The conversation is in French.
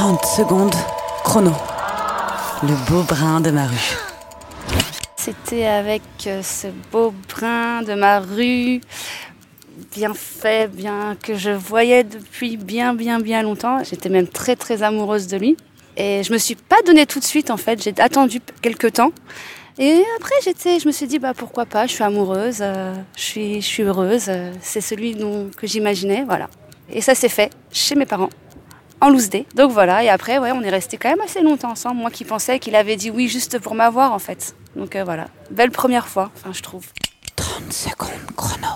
30 secondes, chrono. Le beau brin de ma rue. C'était avec euh, ce beau brin de ma rue, bien fait, bien que je voyais depuis bien, bien, bien longtemps. J'étais même très, très amoureuse de lui. Et je me suis pas donnée tout de suite, en fait. J'ai attendu quelques temps. Et après, j'étais, je me suis dit, bah pourquoi pas, je suis amoureuse, euh, je, suis, je suis heureuse, euh, c'est celui dont, que j'imaginais, voilà. Et ça s'est fait chez mes parents, en loose day. Donc voilà, et après, ouais, on est resté quand même assez longtemps ensemble. Moi qui pensais qu'il avait dit oui juste pour m'avoir, en fait. Donc euh, voilà, belle première fois, enfin, je trouve. 30 secondes chrono.